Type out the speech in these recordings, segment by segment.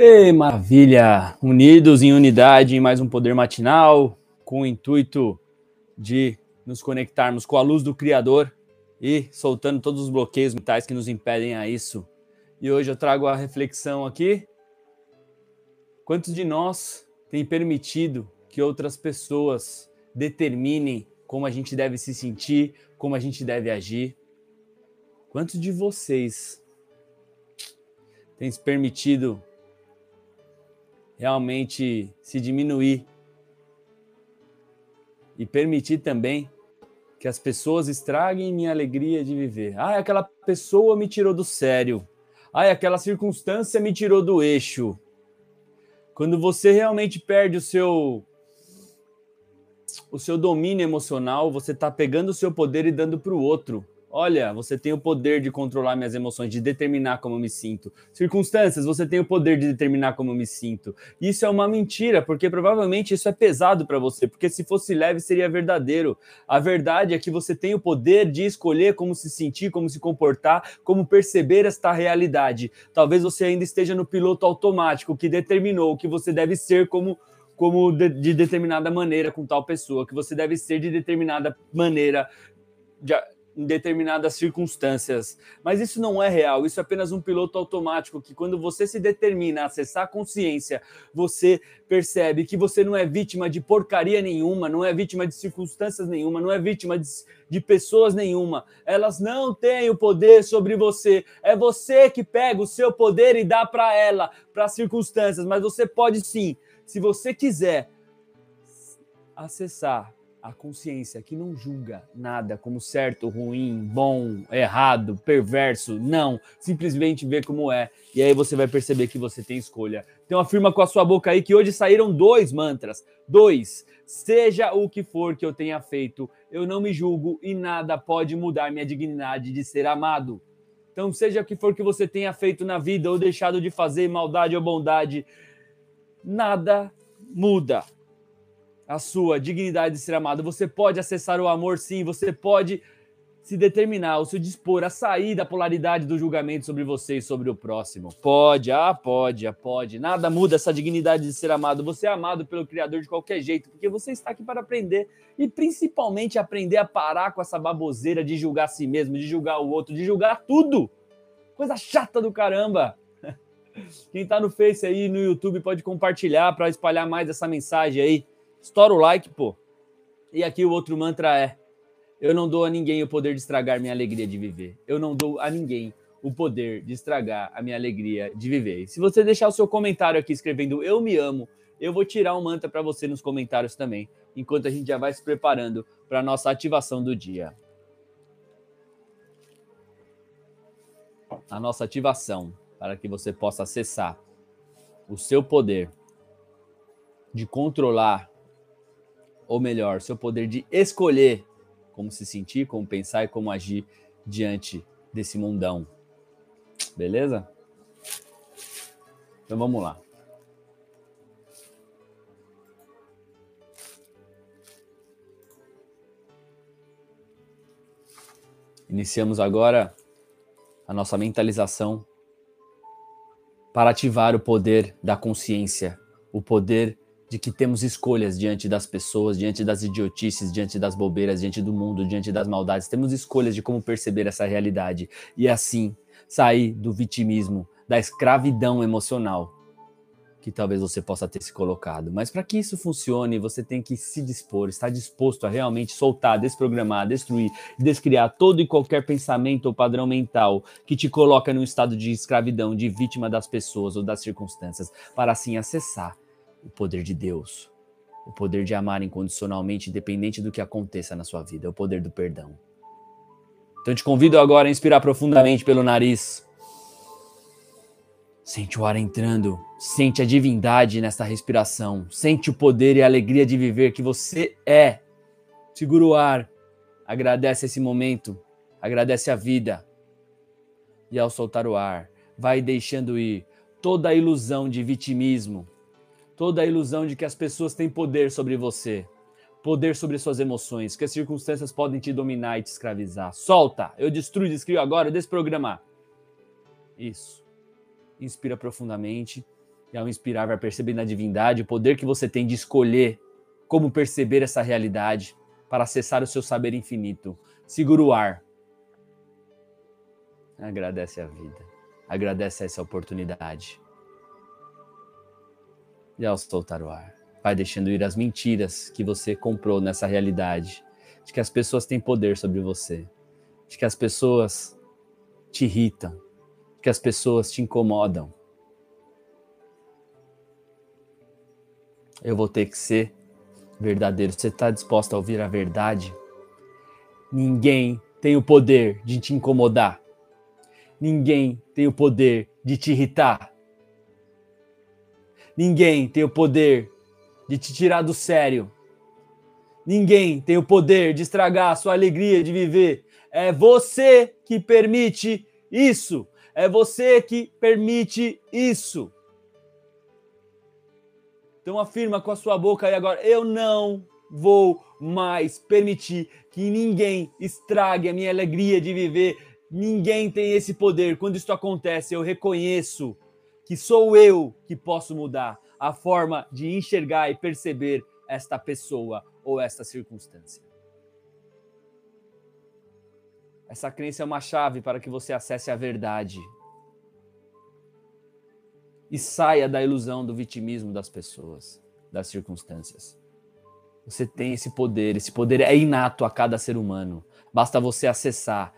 Ei, maravilha! Unidos em unidade em mais um Poder Matinal, com o intuito de nos conectarmos com a luz do Criador e soltando todos os bloqueios mentais que nos impedem a isso. E hoje eu trago a reflexão aqui. Quantos de nós tem permitido que outras pessoas determinem como a gente deve se sentir, como a gente deve agir? Quantos de vocês têm se permitido realmente se diminuir e permitir também que as pessoas estraguem minha alegria de viver. Ah, aquela pessoa me tirou do sério. Ah, aquela circunstância me tirou do eixo. Quando você realmente perde o seu o seu domínio emocional, você está pegando o seu poder e dando para o outro. Olha, você tem o poder de controlar minhas emoções, de determinar como eu me sinto. Circunstâncias, você tem o poder de determinar como eu me sinto. Isso é uma mentira, porque provavelmente isso é pesado para você, porque se fosse leve seria verdadeiro. A verdade é que você tem o poder de escolher como se sentir, como se comportar, como perceber esta realidade. Talvez você ainda esteja no piloto automático que determinou que você deve ser como como de, de determinada maneira com tal pessoa, que você deve ser de determinada maneira de, em determinadas circunstâncias. Mas isso não é real, isso é apenas um piloto automático que, quando você se determina a acessar a consciência, você percebe que você não é vítima de porcaria nenhuma, não é vítima de circunstâncias nenhuma, não é vítima de, de pessoas nenhuma. Elas não têm o poder sobre você. É você que pega o seu poder e dá para ela, para as circunstâncias. Mas você pode sim, se você quiser, acessar a consciência que não julga nada como certo, ruim, bom, errado, perverso, não, simplesmente vê como é. E aí você vai perceber que você tem escolha. Então afirma com a sua boca aí que hoje saíram dois mantras. Dois. Seja o que for que eu tenha feito, eu não me julgo e nada pode mudar minha dignidade de ser amado. Então, seja o que for que você tenha feito na vida ou deixado de fazer, maldade ou bondade, nada muda a sua dignidade de ser amado. Você pode acessar o amor, sim. Você pode se determinar, ou se dispor a sair da polaridade do julgamento sobre você e sobre o próximo. Pode, ah, pode, ah, pode. Nada muda essa dignidade de ser amado. Você é amado pelo Criador de qualquer jeito, porque você está aqui para aprender e principalmente aprender a parar com essa baboseira de julgar a si mesmo, de julgar o outro, de julgar tudo. Coisa chata do caramba. Quem está no Face aí, no YouTube, pode compartilhar para espalhar mais essa mensagem aí. Estoura o like, pô. E aqui o outro mantra é: eu não dou a ninguém o poder de estragar minha alegria de viver. Eu não dou a ninguém o poder de estragar a minha alegria de viver. E se você deixar o seu comentário aqui escrevendo eu me amo, eu vou tirar um mantra para você nos comentários também, enquanto a gente já vai se preparando para nossa ativação do dia. A nossa ativação para que você possa acessar o seu poder de controlar ou melhor, seu poder de escolher como se sentir, como pensar e como agir diante desse mundão. Beleza? Então vamos lá. Iniciamos agora a nossa mentalização para ativar o poder da consciência, o poder de que temos escolhas diante das pessoas, diante das idiotices, diante das bobeiras, diante do mundo, diante das maldades. Temos escolhas de como perceber essa realidade e assim sair do vitimismo, da escravidão emocional que talvez você possa ter se colocado. Mas para que isso funcione, você tem que se dispor, estar disposto a realmente soltar, desprogramar, destruir, descriar todo e qualquer pensamento ou padrão mental que te coloca num estado de escravidão, de vítima das pessoas ou das circunstâncias, para assim acessar o poder de Deus, o poder de amar incondicionalmente, independente do que aconteça na sua vida, é o poder do perdão. Então te convido agora a inspirar profundamente pelo nariz. Sente o ar entrando, sente a divindade nessa respiração, sente o poder e a alegria de viver que você é. Segura o ar, agradece esse momento, agradece a vida. E ao soltar o ar, vai deixando ir toda a ilusão de vitimismo, toda a ilusão de que as pessoas têm poder sobre você, poder sobre suas emoções, que as circunstâncias podem te dominar e te escravizar. Solta! Eu destruo, descrio agora, desprogramar. Isso. Inspira profundamente E ao inspirar, vai perceber na divindade o poder que você tem de escolher como perceber essa realidade para acessar o seu saber infinito. Segura o ar. Agradece a vida. Agradece essa oportunidade. E ao soltar o ar, vai deixando ir as mentiras que você comprou nessa realidade. De que as pessoas têm poder sobre você. De que as pessoas te irritam. De que as pessoas te incomodam. Eu vou ter que ser verdadeiro. Você está disposto a ouvir a verdade? Ninguém tem o poder de te incomodar. Ninguém tem o poder de te irritar. Ninguém tem o poder de te tirar do sério. Ninguém tem o poder de estragar a sua alegria de viver. É você que permite isso. É você que permite isso. Então afirma com a sua boca aí agora: eu não vou mais permitir que ninguém estrague a minha alegria de viver. Ninguém tem esse poder. Quando isso acontece, eu reconheço que sou eu que posso mudar a forma de enxergar e perceber esta pessoa ou esta circunstância. Essa crença é uma chave para que você acesse a verdade e saia da ilusão do vitimismo das pessoas, das circunstâncias. Você tem esse poder, esse poder é inato a cada ser humano. Basta você acessar.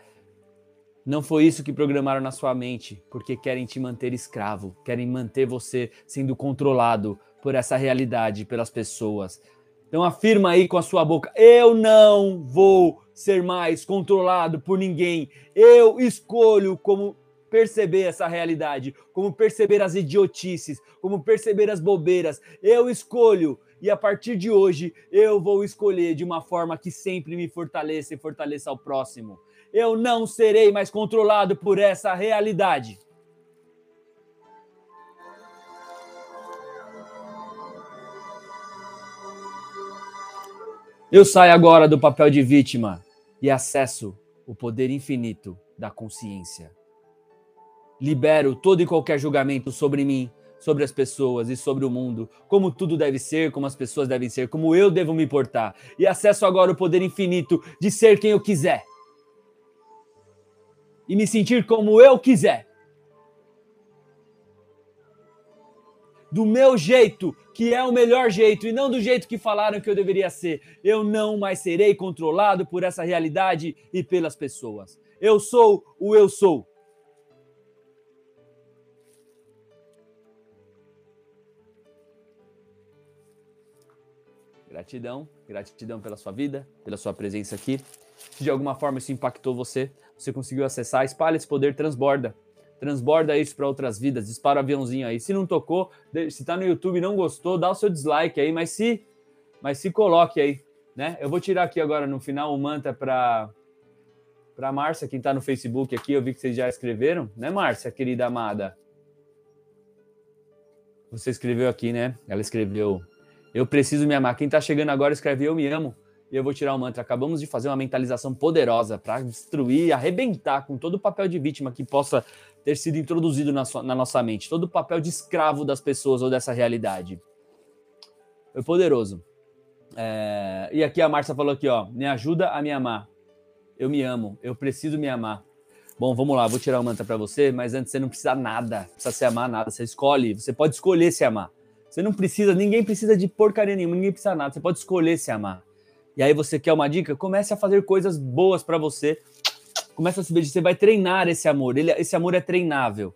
Não foi isso que programaram na sua mente, porque querem te manter escravo, querem manter você sendo controlado por essa realidade, pelas pessoas. Então afirma aí com a sua boca: eu não vou ser mais controlado por ninguém. Eu escolho como perceber essa realidade, como perceber as idiotices, como perceber as bobeiras. Eu escolho e a partir de hoje eu vou escolher de uma forma que sempre me fortaleça e fortaleça ao próximo. Eu não serei mais controlado por essa realidade. Eu saio agora do papel de vítima e acesso o poder infinito da consciência. Libero todo e qualquer julgamento sobre mim, sobre as pessoas e sobre o mundo, como tudo deve ser, como as pessoas devem ser, como eu devo me portar, e acesso agora o poder infinito de ser quem eu quiser e me sentir como eu quiser. Do meu jeito, que é o melhor jeito, e não do jeito que falaram que eu deveria ser. Eu não mais serei controlado por essa realidade e pelas pessoas. Eu sou o eu sou. Gratidão, gratidão pela sua vida, pela sua presença aqui. Se de alguma forma isso impactou você, você conseguiu acessar, espalha esse poder, transborda. Transborda isso para outras vidas, dispara o aviãozinho aí. Se não tocou, se tá no YouTube e não gostou, dá o seu dislike aí, mas se mas se coloque aí, né? Eu vou tirar aqui agora no final o manta para para Márcia, quem está no Facebook aqui, eu vi que vocês já escreveram, né, Márcia, querida amada? Você escreveu aqui, né? Ela escreveu eu preciso me amar. Quem está chegando agora escreve Eu me amo e eu vou tirar o mantra. Acabamos de fazer uma mentalização poderosa para destruir, arrebentar com todo o papel de vítima que possa ter sido introduzido na, sua, na nossa mente, todo o papel de escravo das pessoas ou dessa realidade. Foi poderoso. É... E aqui a Márcia falou aqui, ó, me ajuda a me amar. Eu me amo, eu preciso me amar. Bom, vamos lá, vou tirar o mantra para você, mas antes você não precisa nada, precisa se amar nada, você escolhe, você pode escolher se amar. Você não precisa, ninguém precisa de porcaria nenhuma, ninguém precisa nada. Você pode escolher se amar. E aí você quer uma dica? Comece a fazer coisas boas para você. Começa a se ver, você vai treinar esse amor. Ele, esse amor é treinável,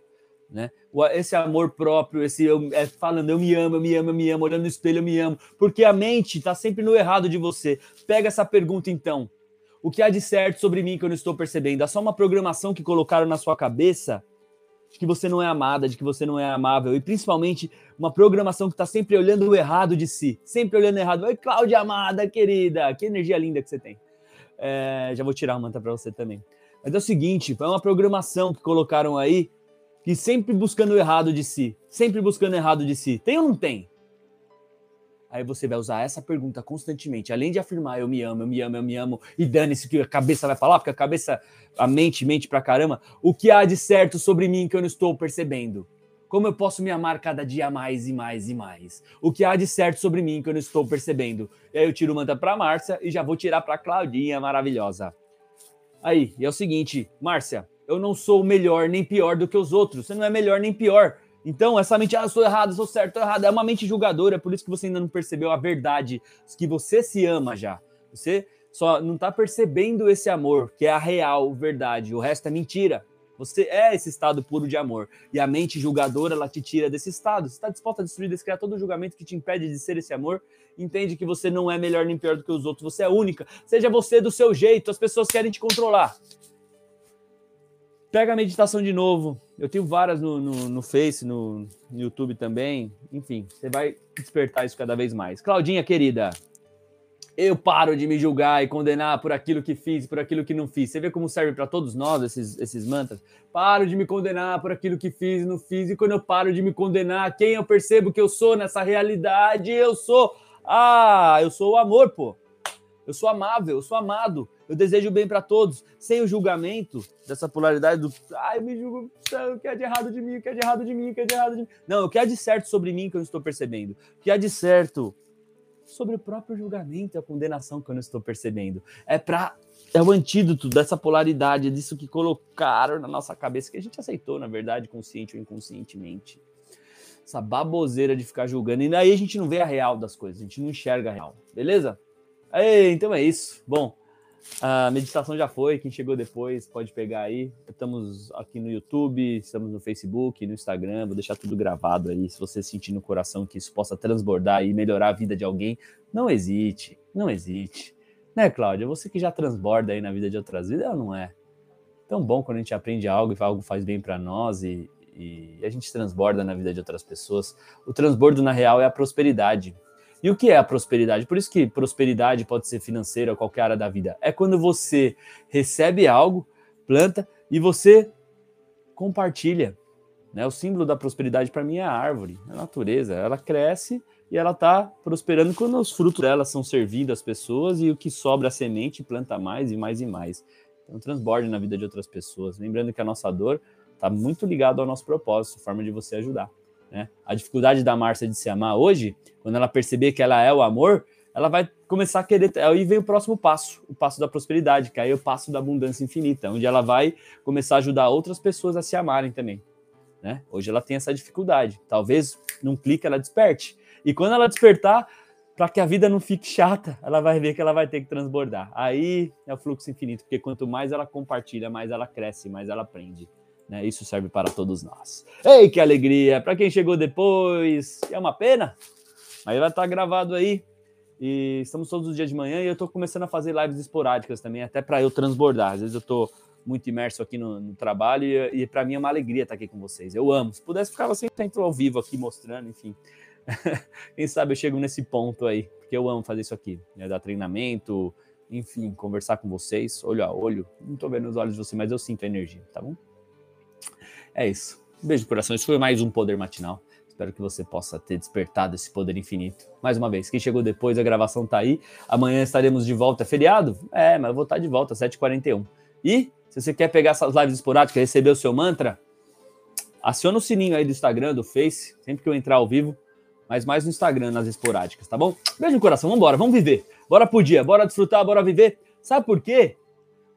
né? Esse amor próprio, esse eu, é falando eu me amo, eu me amo, eu me amo, olhando no espelho eu me amo, porque a mente está sempre no errado de você. Pega essa pergunta então. O que há de certo sobre mim que eu não estou percebendo? É só uma programação que colocaram na sua cabeça de que você não é amada, de que você não é amável, e principalmente uma programação que está sempre olhando o errado de si, sempre olhando errado. Oi, Cláudia amada, querida, que energia linda que você tem. É, já vou tirar a manta para você também. Mas é o seguinte, foi uma programação que colocaram aí, que sempre buscando o errado de si, sempre buscando o errado de si. Tem ou não tem? Aí você vai usar essa pergunta constantemente, além de afirmar eu me amo, eu me amo, eu me amo, e dane-se que a cabeça vai falar, porque a cabeça, a mente mente pra caramba, o que há de certo sobre mim que eu não estou percebendo? Como eu posso me amar cada dia mais e mais e mais? O que há de certo sobre mim que eu não estou percebendo? E aí eu tiro o manta para Márcia e já vou tirar para Claudinha maravilhosa. Aí, e é o seguinte, Márcia, eu não sou melhor nem pior do que os outros. Você não é melhor nem pior. Então, essa mente, ah, eu sou errado, eu sou certo, estou errado, é uma mente julgadora, é por isso que você ainda não percebeu a verdade, que você se ama já. Você só não está percebendo esse amor, que é a real verdade. O resto é mentira. Você é esse estado puro de amor. E a mente julgadora, ela te tira desse estado. Você está disposto a destruir, descriar todo o julgamento que te impede de ser esse amor? Entende que você não é melhor nem pior do que os outros. Você é única. Seja você do seu jeito. As pessoas querem te controlar. Pega a meditação de novo. Eu tenho várias no, no, no Face, no, no YouTube também. Enfim, você vai despertar isso cada vez mais. Claudinha, querida, eu paro de me julgar e condenar por aquilo que fiz, por aquilo que não fiz. Você vê como serve para todos nós esses, esses mantras? Paro de me condenar por aquilo que fiz e não fiz. E quando eu paro de me condenar, quem eu percebo que eu sou nessa realidade? Eu sou. Ah, eu sou o amor, pô. Eu sou amável, eu sou amado. Eu desejo bem para todos, sem o julgamento dessa polaridade do ai, ah, me julgo, o que é de errado de mim, o que é de errado de mim, o que é de errado de mim. Não, o que é de certo sobre mim que eu não estou percebendo. O que é de certo sobre o próprio julgamento e a condenação que eu não estou percebendo. É para é o antídoto dessa polaridade, disso que colocaram na nossa cabeça, que a gente aceitou, na verdade, consciente ou inconscientemente. Essa baboseira de ficar julgando. E aí a gente não vê a real das coisas, a gente não enxerga a real. Beleza? Aí, então é isso. Bom, a meditação já foi. Quem chegou depois pode pegar aí. Estamos aqui no YouTube, estamos no Facebook, no Instagram. Vou deixar tudo gravado aí. Se você sentir no coração que isso possa transbordar e melhorar a vida de alguém, não hesite, não hesite. Né, Cláudia? Você que já transborda aí na vida de outras vidas, não é. Tão bom quando a gente aprende algo e algo faz bem para nós e, e a gente transborda na vida de outras pessoas. O transbordo, na real, é a prosperidade e o que é a prosperidade? Por isso que prosperidade pode ser financeira qualquer área da vida. É quando você recebe algo, planta e você compartilha. Né? O símbolo da prosperidade para mim é a árvore, a natureza. Ela cresce e ela está prosperando quando os frutos dela são servidos às pessoas e o que sobra a semente planta mais e mais e mais. Então transborde na vida de outras pessoas. Lembrando que a nossa dor está muito ligada ao nosso propósito, forma de você ajudar. Né? A dificuldade da Márcia de se amar hoje, quando ela perceber que ela é o amor, ela vai começar a querer. Aí vem o próximo passo, o passo da prosperidade, que aí é o passo da abundância infinita, onde ela vai começar a ajudar outras pessoas a se amarem também. Né? Hoje ela tem essa dificuldade. Talvez num clique ela desperte. E quando ela despertar, para que a vida não fique chata, ela vai ver que ela vai ter que transbordar. Aí é o fluxo infinito, porque quanto mais ela compartilha, mais ela cresce, mais ela aprende. Né? Isso serve para todos nós. Ei, que alegria! Para quem chegou depois, é uma pena, mas vai estar gravado aí. E estamos todos os dias de manhã e eu estou começando a fazer lives esporádicas também, até para eu transbordar. Às vezes eu estou muito imerso aqui no, no trabalho e, e para mim é uma alegria estar aqui com vocês. Eu amo. Se pudesse, ficava sempre ao vivo aqui mostrando, enfim. Quem sabe eu chego nesse ponto aí, porque eu amo fazer isso aqui, né? dar treinamento, enfim, conversar com vocês, olho a olho. Não estou vendo os olhos de você, mas eu sinto a energia, tá bom? É isso. Um beijo no coração. Isso foi mais um Poder Matinal. Espero que você possa ter despertado esse poder infinito. Mais uma vez, quem chegou depois, a gravação tá aí. Amanhã estaremos de volta. É feriado? É, mas eu vou estar de volta, 7h41. E, se você quer pegar essas lives esporádicas, receber o seu mantra, aciona o sininho aí do Instagram, do Face, sempre que eu entrar ao vivo, mas mais no Instagram, nas esporádicas, tá bom? Beijo no coração, vamos embora, vamos viver. Bora pro dia, bora desfrutar, bora viver. Sabe por quê?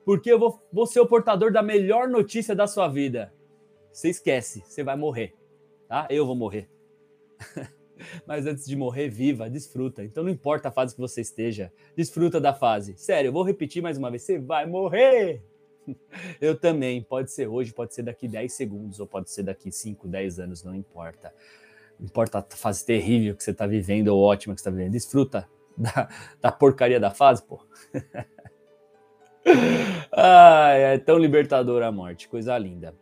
Porque eu vou, vou ser o portador da melhor notícia da sua vida você esquece, você vai morrer, tá? Eu vou morrer. Mas antes de morrer, viva, desfruta. Então não importa a fase que você esteja, desfruta da fase. Sério, eu vou repetir mais uma vez, você vai morrer. Eu também, pode ser hoje, pode ser daqui 10 segundos, ou pode ser daqui 5, 10 anos, não importa. Não importa a fase terrível que você está vivendo ou ótima que você está vivendo. Desfruta da, da porcaria da fase, pô. Ai, é tão libertadora a morte, coisa linda.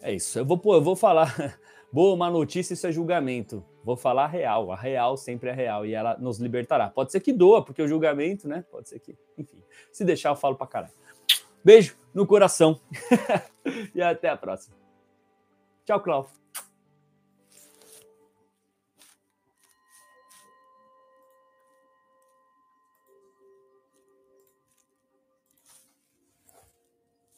É isso. Eu vou, eu vou falar. Boa, uma notícia, isso é julgamento. Vou falar a real. A real sempre é real e ela nos libertará. Pode ser que doa, porque o julgamento, né? Pode ser que. Enfim. Se deixar, eu falo pra caralho. Beijo no coração. e até a próxima. Tchau, Cláudio.